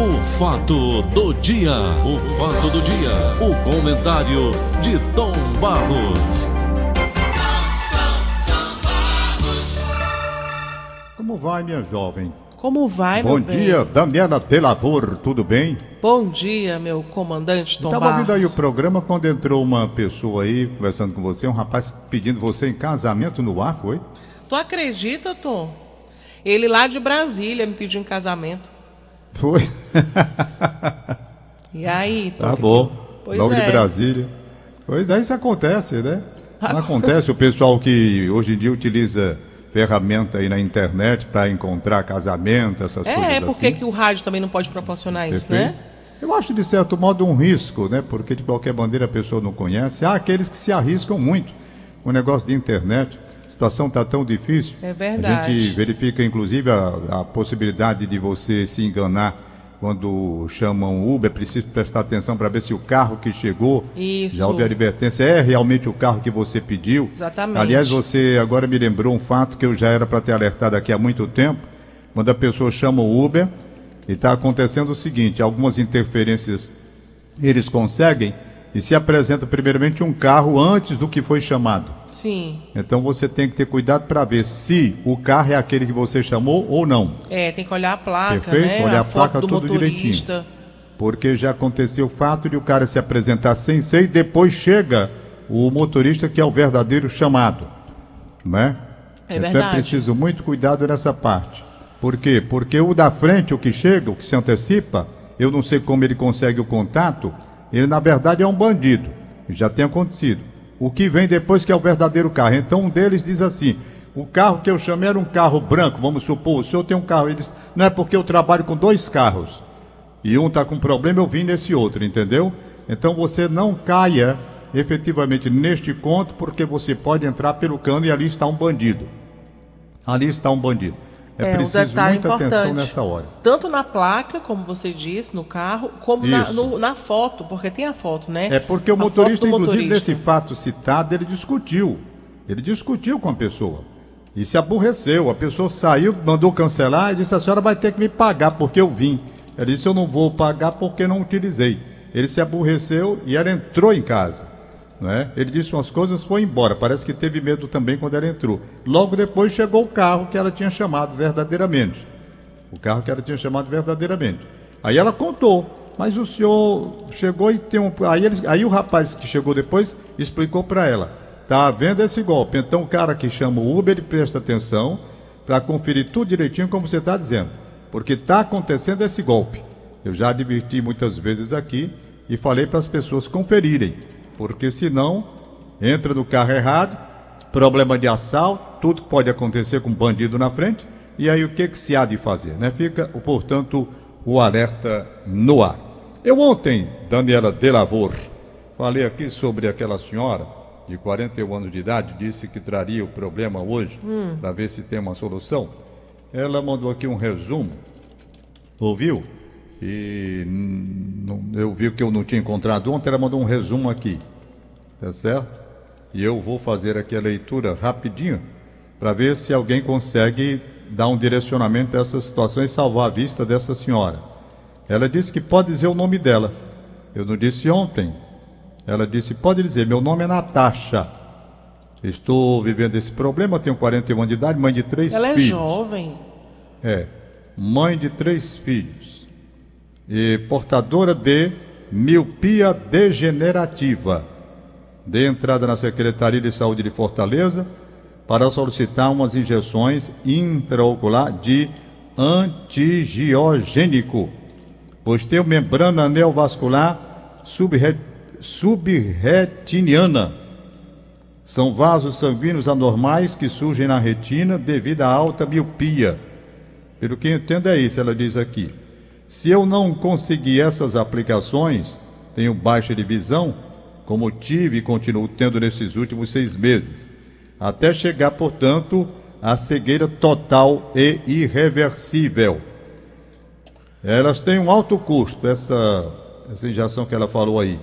O fato do dia, o fato do dia, o comentário de Tom Barros. Como vai, minha jovem? Como vai, Bom meu bem? dia, Daniela Delavor, tudo bem? Bom dia, meu comandante Tom Estava ouvindo aí o Barros. programa quando entrou uma pessoa aí conversando com você, um rapaz pedindo você em casamento no ar, foi? Tu acredita, Tom? Ele lá de Brasília me pediu em casamento. Foi. E aí? Tá bom. Pois Logo é. de Brasília. Pois é, isso acontece, né? Não acontece o pessoal que hoje em dia utiliza ferramenta aí na internet para encontrar casamento, essas coisas É, é assim. porque que o rádio também não pode proporcionar isso, Perfeito. né? Eu acho de certo modo um risco, né? Porque de qualquer maneira a pessoa não conhece. Há aqueles que se arriscam muito com o negócio de internet. A situação está tão difícil. É verdade. A gente verifica, inclusive, a, a possibilidade de você se enganar quando chamam Uber. É preciso prestar atenção para ver se o carro que chegou Isso. já houve advertência. É realmente o carro que você pediu. Exatamente. Aliás, você agora me lembrou um fato que eu já era para ter alertado aqui há muito tempo. Quando a pessoa chama o Uber, e está acontecendo o seguinte: algumas interferências eles conseguem e se apresenta primeiramente um carro antes do que foi chamado. Sim. Então você tem que ter cuidado para ver se o carro é aquele que você chamou ou não. É, tem que olhar a placa, Perfeito, né? olhar a a placa do tudo motorista. Porque já aconteceu o fato de o cara se apresentar sem ser e depois chega o motorista que é o verdadeiro chamado. Né? É então é verdade. preciso muito cuidado nessa parte. Por quê? Porque o da frente, o que chega, o que se antecipa, eu não sei como ele consegue o contato, ele na verdade é um bandido. Já tem acontecido. O que vem depois que é o verdadeiro carro. Então um deles diz assim: o carro que eu chamei era um carro branco, vamos supor, o senhor tem um carro. Ele diz: não é porque eu trabalho com dois carros. E um está com problema, eu vim nesse outro, entendeu? Então você não caia efetivamente neste conto, porque você pode entrar pelo cano e ali está um bandido. Ali está um bandido. É, É, um preciso detalhe muita atenção importante. nessa hora. Tanto na placa, como você disse, no carro, como na, no- na foto, porque tem a foto, né? É porque o A motorista, inclusive, motorista. nesse fato citado, ele discutiu. Ele discutiu com a pessoa. E se aborreceu. A pessoa saiu, mandou cancelar e disse: a senhora vai ter que me pagar porque eu vim. Ele disse: eu não vou pagar porque não utilizei. Ele se aborreceu e ela entrou em casa. Né? Ele disse umas coisas foi embora. Parece que teve medo também quando ela entrou. Logo depois chegou o carro que ela tinha chamado verdadeiramente. O carro que ela tinha chamado verdadeiramente. Aí ela contou, mas o senhor chegou e tem um. Aí, ele- aí o rapaz que chegou depois explicou para ela: tá havendo esse golpe. Então o cara que chama o Uber, ele presta atenção para conferir tudo direitinho como você está dizendo. Porque está acontecendo esse golpe. Eu já adverti muitas vezes aqui e falei para as pessoas conferirem. Porque senão entra no carro errado, problema de assalto, tudo pode acontecer com um bandido na frente, e aí o que, que se há de fazer? Né? Fica, portanto, o alerta no ar. Eu ontem, Daniela Delavor, falei aqui sobre aquela senhora de 41 anos de idade, disse que traria o problema hoje, para ver se tem uma solução. Ela mandou aqui um resumo, ouviu? E não- eu vi que eu não tinha encontrado ontem, ela mandou um resumo aqui, tá certo? E eu vou fazer aqui a leitura rapidinho para ver se alguém consegue dar um direcionamento dessa situação e salvar a vista dessa senhora. Ela disse que pode dizer o nome dela. Eu não disse ontem. Ela disse: pode dizer, meu nome é Natasha. Estou vivendo esse problema, tenho 41 anos de idade, mãe de três Ela é filhos. jovem. É, mãe de três filhos e portadora de miopia degenerativa. Dê entrada na Secretaria de Saúde de Fortaleza para solicitar umas injeções intraocular de antigiogênico, pois tem membrana neovascular subre- subretiniana. São vasos sanguíneos anormais que surgem na retina devido à alta miopia. Pelo que eu entendo é isso, ela diz aqui. Se eu não conseguir essas aplicações, tenho baixa de visão, como tive e continuo tendo nesses últimos seis meses, até chegar, portanto, à cegueira total e irreversível. Elas têm um alto custo, essa, essa injeção que ela falou aí.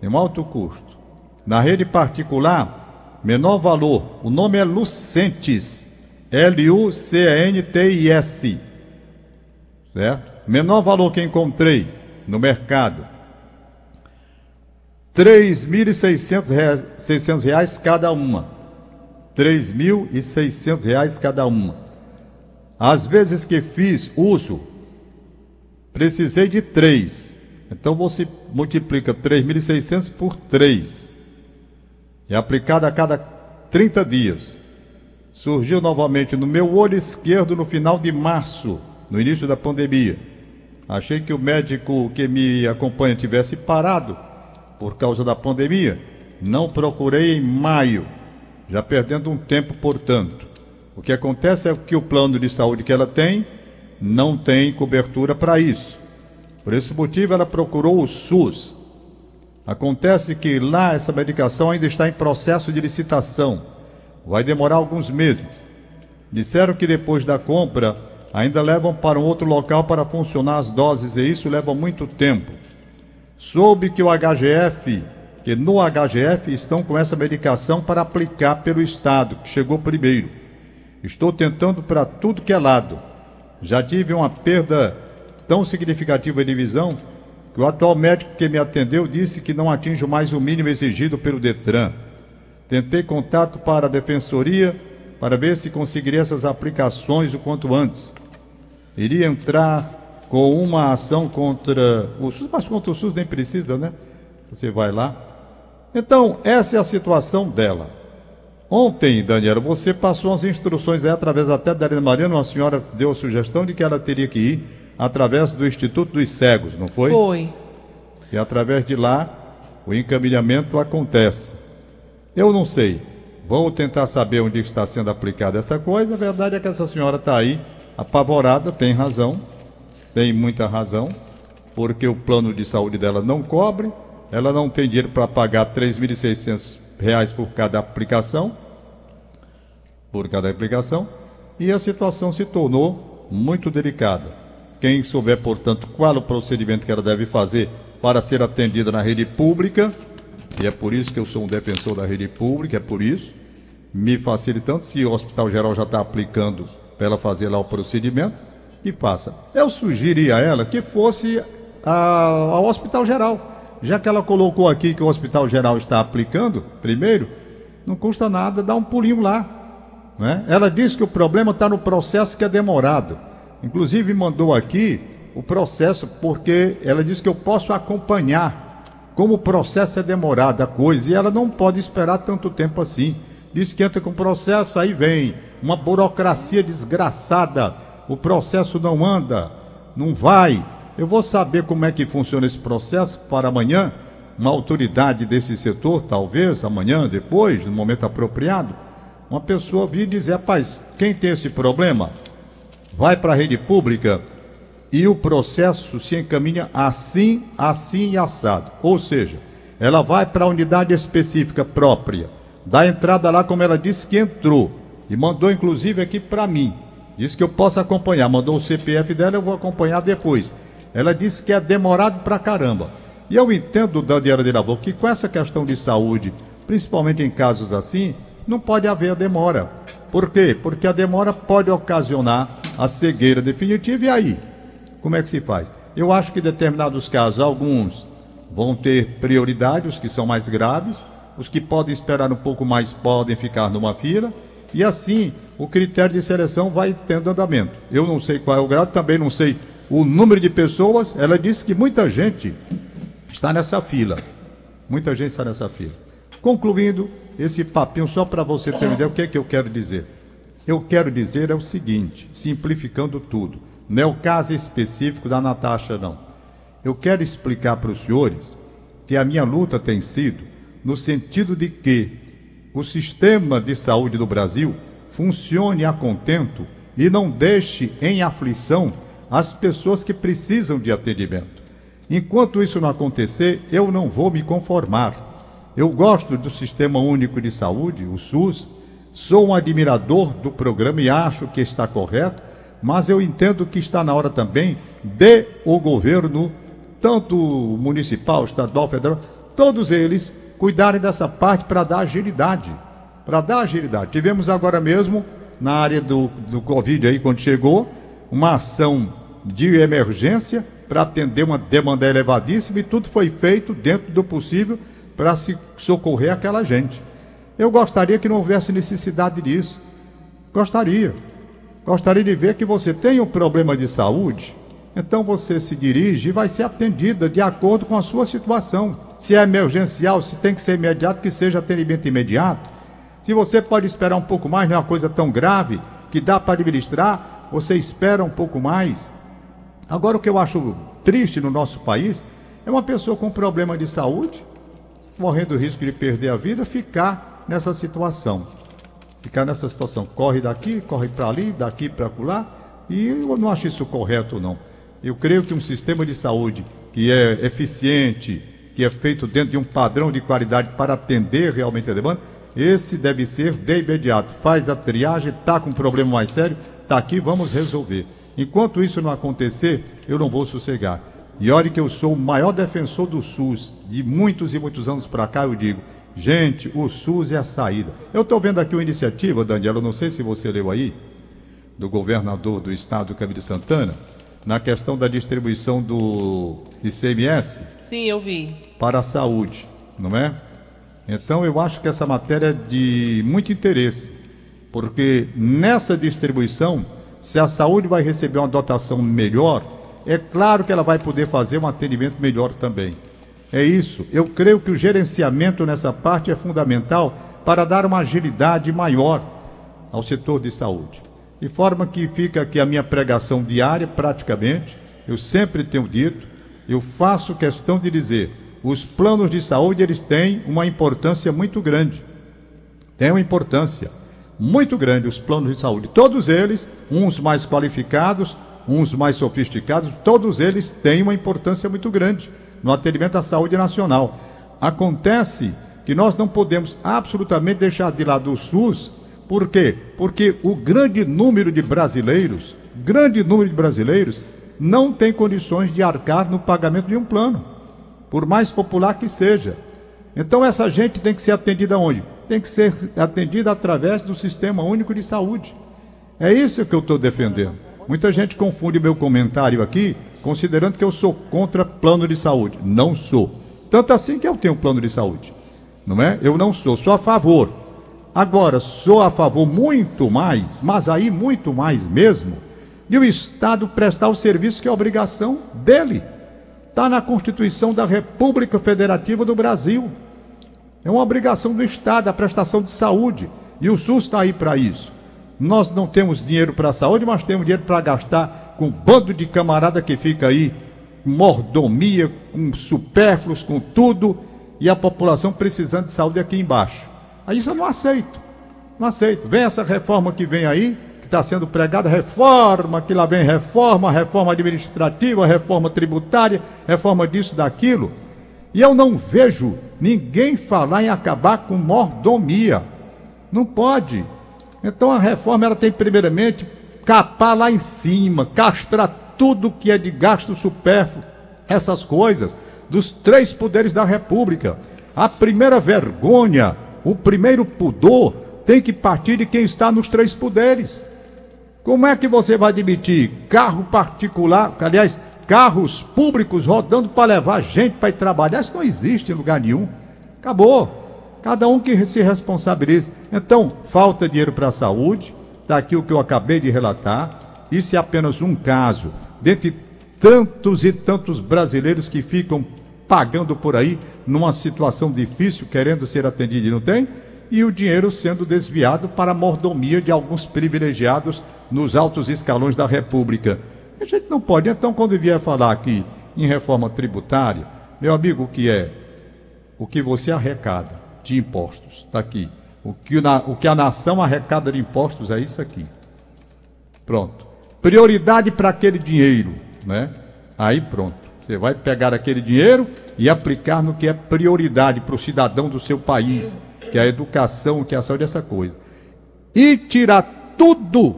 Tem um alto custo. Na rede particular, menor valor. O nome é Lucentes. L-U-C-E-N-T-I-S. Certo? Menor valor que encontrei no mercado, 3.600 reais cada uma. 3.600 reais cada uma. Às vezes que fiz uso, precisei de três. Então você multiplica 3.600 por 3. É aplicado a cada 30 dias. Surgiu novamente no meu olho esquerdo no final de março, no início da pandemia. Achei que o médico que me acompanha tivesse parado por causa da pandemia. Não procurei em maio, já perdendo um tempo, portanto. O que acontece é que o plano de saúde que ela tem não tem cobertura para isso. Por esse motivo, ela procurou o SUS. Acontece que lá essa medicação ainda está em processo de licitação. Vai demorar alguns meses. Disseram que depois da compra ainda levam para um outro local para funcionar as doses e isso leva muito tempo. Soube que o HGF, que no HGF estão com essa medicação para aplicar pelo Estado, que chegou primeiro. Estou tentando para tudo que é lado. Já tive uma perda tão significativa de visão que o atual médico que me atendeu disse que não atinjo mais o mínimo exigido pelo Detran. Tentei contato para a defensoria para ver se conseguiria essas aplicações o quanto antes. Iria entrar com uma ação contra o SUS, mas contra o SUS nem precisa, né? Você vai lá. Então, essa é a situação dela. Ontem, Daniela, você passou as instruções aí, através até da Helena Mariana, uma senhora deu a sugestão de que ela teria que ir através do Instituto dos Cegos, não foi? Foi. E através de lá, o encaminhamento acontece. Eu não sei. Vamos tentar saber onde está sendo aplicada essa coisa. A verdade é que essa senhora está aí apavorada, tem razão, tem muita razão, porque o plano de saúde dela não cobre, ela não tem dinheiro para pagar R$ 3.600 por cada aplicação, por cada aplicação, e a situação se tornou muito delicada. Quem souber, portanto, qual o procedimento que ela deve fazer para ser atendida na rede pública, e é por isso que eu sou um defensor da rede pública, é por isso, me facilitando, se o Hospital Geral já está aplicando para ela fazer lá o procedimento, e passa. Eu sugeri a ela que fosse a, ao Hospital Geral, já que ela colocou aqui que o Hospital Geral está aplicando, primeiro, não custa nada dar um pulinho lá. Né? Ela disse que o problema está no processo que é demorado. Inclusive mandou aqui o processo, porque ela disse que eu posso acompanhar como o processo é demorado a coisa, e ela não pode esperar tanto tempo assim. Diz que entra com o processo, aí vem uma burocracia desgraçada. O processo não anda, não vai. Eu vou saber como é que funciona esse processo para amanhã. Uma autoridade desse setor, talvez amanhã, depois, no momento apropriado, uma pessoa vir dizer: rapaz, quem tem esse problema, vai para a rede pública e o processo se encaminha assim, assim e assado. Ou seja, ela vai para a unidade específica própria dá entrada lá como ela disse que entrou. E mandou inclusive aqui para mim. Disse que eu posso acompanhar. Mandou o CPF dela, eu vou acompanhar depois. Ela disse que é demorado pra caramba. E eu entendo, Daniela de Lavô, que com essa questão de saúde, principalmente em casos assim, não pode haver demora. Por quê? Porque a demora pode ocasionar a cegueira definitiva. E aí? Como é que se faz? Eu acho que em determinados casos, alguns vão ter prioridade, os que são mais graves, os que podem esperar um pouco mais podem ficar numa fila, e assim o critério de seleção vai tendo andamento. Eu não sei qual é o grau, também não sei o número de pessoas. Ela disse que muita gente está nessa fila. Muita gente está nessa fila. Concluindo esse papinho, só para você ter uma ideia, o que é que eu quero dizer? Eu quero dizer é o seguinte, simplificando tudo. Não é o caso específico da Natasha, não. Eu quero explicar para os senhores que a minha luta tem sido no sentido de que o sistema de saúde do Brasil funcione a contento e não deixe em aflição as pessoas que precisam de atendimento. Enquanto isso não acontecer, eu não vou me conformar. Eu gosto do Sistema Único de Saúde, o SUS, sou um admirador do programa e acho que está correto, mas eu entendo que está na hora também de o governo, tanto municipal, estadual, federal, todos eles cuidarem dessa parte para dar agilidade. Para dar agilidade. Tivemos agora mesmo, na área do, do Covid aí, quando chegou, uma ação de emergência para atender uma demanda elevadíssima e tudo foi feito dentro do possível para se socorrer aquela gente. Eu gostaria que não houvesse necessidade disso. Gostaria. Gostaria de ver que você tem um problema de saúde, então você se dirige e vai ser atendida de acordo com a sua situação. Se é emergencial, se tem que ser imediato, que seja atendimento imediato. Se você pode esperar um pouco mais, não é uma coisa tão grave que dá para administrar, você espera um pouco mais. Agora, o que eu acho triste no nosso país é uma pessoa com problema de saúde, morrendo o risco de perder a vida, ficar nessa situação. Ficar nessa situação. Corre daqui, corre para ali, daqui para lá. E eu não acho isso correto, não. Eu creio que um sistema de saúde que é eficiente, que é feito dentro de um padrão de qualidade para atender realmente a demanda, esse deve ser de imediato. Faz a triagem, está com um problema mais sério, está aqui, vamos resolver. Enquanto isso não acontecer, eu não vou sossegar. E olhe que eu sou o maior defensor do SUS. De muitos e muitos anos para cá, eu digo: gente, o SUS é a saída. Eu estou vendo aqui uma iniciativa, Daniela, não sei se você leu aí, do governador do estado, Camilo Santana, na questão da distribuição do ICMS. Sim, eu vi. Para a saúde, não é? Então eu acho que essa matéria é de muito interesse, porque nessa distribuição se a saúde vai receber uma dotação melhor, é claro que ela vai poder fazer um atendimento melhor também. É isso. Eu creio que o gerenciamento nessa parte é fundamental para dar uma agilidade maior ao setor de saúde. De forma que fica aqui a minha pregação diária, praticamente. Eu sempre tenho dito, eu faço questão de dizer, os planos de saúde eles têm uma importância muito grande. Tem uma importância muito grande os planos de saúde. Todos eles, uns mais qualificados, uns mais sofisticados, todos eles têm uma importância muito grande no atendimento à saúde nacional. Acontece que nós não podemos absolutamente deixar de lado o SUS, por quê? Porque o grande número de brasileiros, grande número de brasileiros, não tem condições de arcar no pagamento de um plano, por mais popular que seja. Então essa gente tem que ser atendida onde? tem que ser atendida através do Sistema Único de Saúde. É isso que eu estou defendendo. Muita gente confunde meu comentário aqui, considerando que eu sou contra plano de saúde. Não sou. Tanto assim que eu tenho plano de saúde. Não é? Eu não sou, sou a favor. Agora, sou a favor muito mais, mas aí muito mais mesmo, de o Estado prestar o serviço que é obrigação dele. Está na Constituição da República Federativa do Brasil. É uma obrigação do Estado a prestação de saúde. E o SUS está aí para isso. Nós não temos dinheiro para a saúde, mas temos dinheiro para gastar com um bando de camarada que fica aí, mordomia, com supérfluos, com tudo, e a população precisando de saúde aqui embaixo. Aí isso eu não aceito. Não aceito. Vem essa reforma que vem aí, está sendo pregada, reforma, que lá vem reforma, reforma administrativa, reforma tributária, reforma disso, daquilo. E eu não vejo ninguém falar em acabar com mordomia. Não pode. Então a reforma ela tem primeiramente capar lá em cima, castrar tudo que é de gasto supérfluo, essas coisas, dos três poderes da República. A primeira vergonha, o primeiro pudor, tem que partir de quem está nos três poderes. Como é que você vai admitir carro particular, aliás, carros públicos rodando para levar gente para ir trabalhar. Isso não existe em lugar nenhum. Acabou. Cada um que se responsabilize. Então, falta dinheiro para a saúde. Está aqui o que eu acabei de relatar. Isso é apenas um caso. Dentre tantos e tantos brasileiros que ficam pagando por aí numa situação difícil, querendo ser atendido e não tem, e o dinheiro sendo desviado para a mordomia de alguns privilegiados nos altos escalões da República. A gente não pode. Então, quando vier falar aqui em reforma tributária, meu amigo, o que é? O que você arrecada de impostos. Está aqui. O que, na, o que a nação arrecada de impostos é isso aqui. Pronto. Prioridade para aquele dinheiro, né? Aí pronto. Você vai pegar aquele dinheiro e aplicar no que é prioridade para o cidadão do seu país, que é a educação, que é a saúde, essa coisa. E tirar tudo,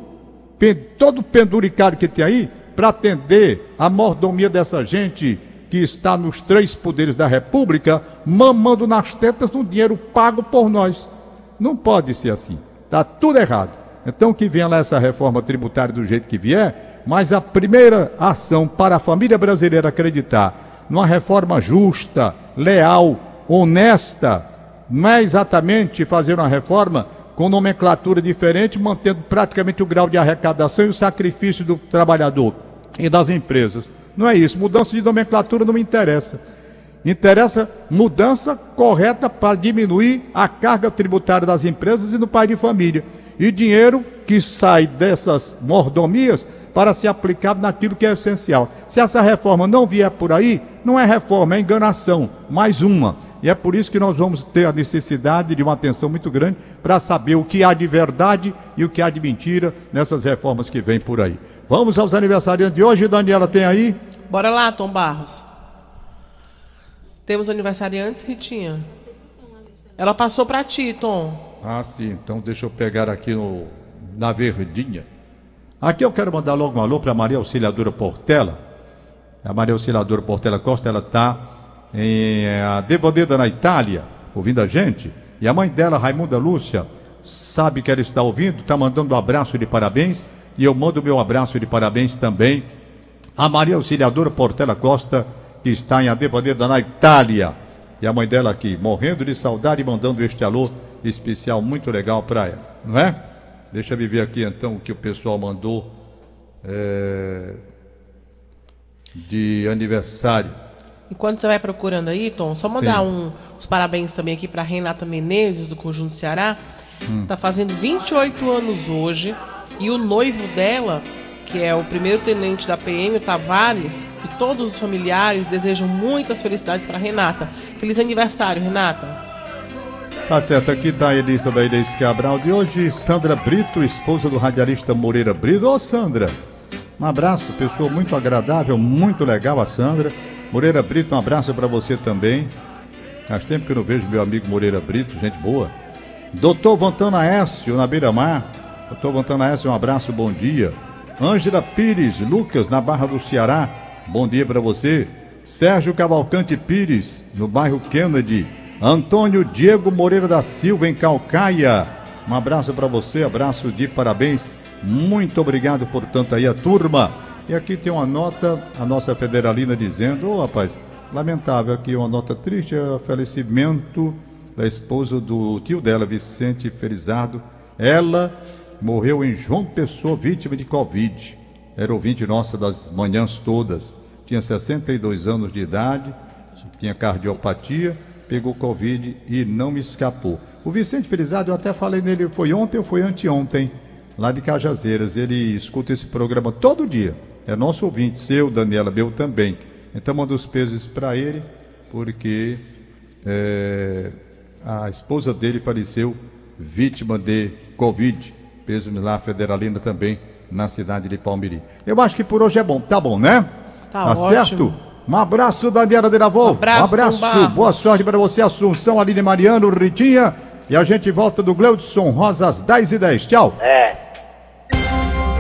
todo penduricário que tem aí, para atender a mordomia dessa gente que está nos três poderes da República, mamando nas tetas do dinheiro pago por nós. Não pode ser assim. Está tudo errado. Então que venha lá essa reforma tributária do jeito que vier, Mas a primeira ação para a família brasileira acreditar numa reforma justa, leal, honesta, não é exatamente fazer uma reforma com nomenclatura diferente, mantendo praticamente o grau de arrecadação e o sacrifício do trabalhador e das empresas. Não é isso. Mudança de nomenclatura não me interessa. Interessa mudança correta para diminuir a carga tributária das empresas e no pai de família. E dinheiro que sai dessas mordomias para ser aplicado naquilo que é essencial. Se essa reforma não vier por aí, não é reforma, é enganação. Mais uma. E é por isso que nós vamos ter a necessidade de uma atenção muito grande para saber o que há de verdade e o que há de mentira nessas reformas que vêm por aí. Vamos aos aniversariantes de hoje, Daniela, tem aí? Bora lá, Tom Barros. Temos aniversariantes, Ritinha? Ela passou para ti, Tom. Ah, sim. Então deixa eu pegar aqui no, na verdinha. Aqui eu quero mandar logo um alô para Maria Auxiliadora Portela. A Maria Auxiliadora Portela Costa, ela está em a Devoneda na Itália, ouvindo a gente. E a mãe dela, Raimunda Lúcia, sabe que ela está ouvindo, está mandando um abraço de parabéns. E eu mando meu abraço de parabéns também a Maria Auxiliadora Portela Costa que está em Adebandeda, na Itália. E a mãe dela aqui, morrendo de saudade e mandando este alô especial muito legal para ela, não é? Deixa eu ver aqui então o que o pessoal mandou é, de aniversário. Enquanto você vai procurando aí, Tom, só mandar um, os parabéns também aqui para Renata Menezes, do Conjunto Ceará. Hum. Tá fazendo 28 anos hoje. E o noivo dela que é o primeiro tenente da PM, o Tavares, e todos os familiares desejam muitas felicidades para Renata. Feliz aniversário, Renata. Tá certo, aqui está a lista da Inês Cabral de hoje, Sandra Brito, esposa do radialista Moreira Brito. Ô Sandra, um abraço, pessoa muito agradável, muito legal a Sandra. Moreira Brito, um abraço para você também. Faz tempo que eu não vejo meu amigo Moreira Brito, gente boa. Doutor Vantana Écio, na Beira Mar. Doutor Vantana Écio, um abraço, bom dia. Ângela Pires, Lucas, na Barra do Ceará. Bom dia para você. Sérgio Cavalcante Pires, no bairro Kennedy. Antônio Diego Moreira da Silva, em Calcaia. Um abraço para você, abraço de parabéns. Muito obrigado, portanto, aí a turma. E aqui tem uma nota, a nossa federalina dizendo: Ô oh, rapaz, lamentável aqui, uma nota triste: é o falecimento da esposa do tio dela, Vicente Felizardo. Ela morreu em João Pessoa, vítima de Covid. Era ouvinte nossa das manhãs todas. Tinha 62 anos de idade, tinha cardiopatia, pegou Covid e não me escapou. O Vicente Felizardo, eu até falei nele, foi ontem ou foi anteontem, lá de Cajazeiras. Ele escuta esse programa todo dia. É nosso ouvinte, seu, Daniela, meu também. Então manda os pesos para ele, porque é, a esposa dele faleceu vítima de Covid peso lá federalina também na cidade de Palmiri. Eu acho que por hoje é bom, tá bom, né? Tá, tá certo? Um abraço, Daniela de Lavô. Um abraço. Um abraço. Boa sorte para você, Assunção, Aline Mariano, Ritinha. E a gente volta do Gleudson Rosa às 10h10. Tchau. É.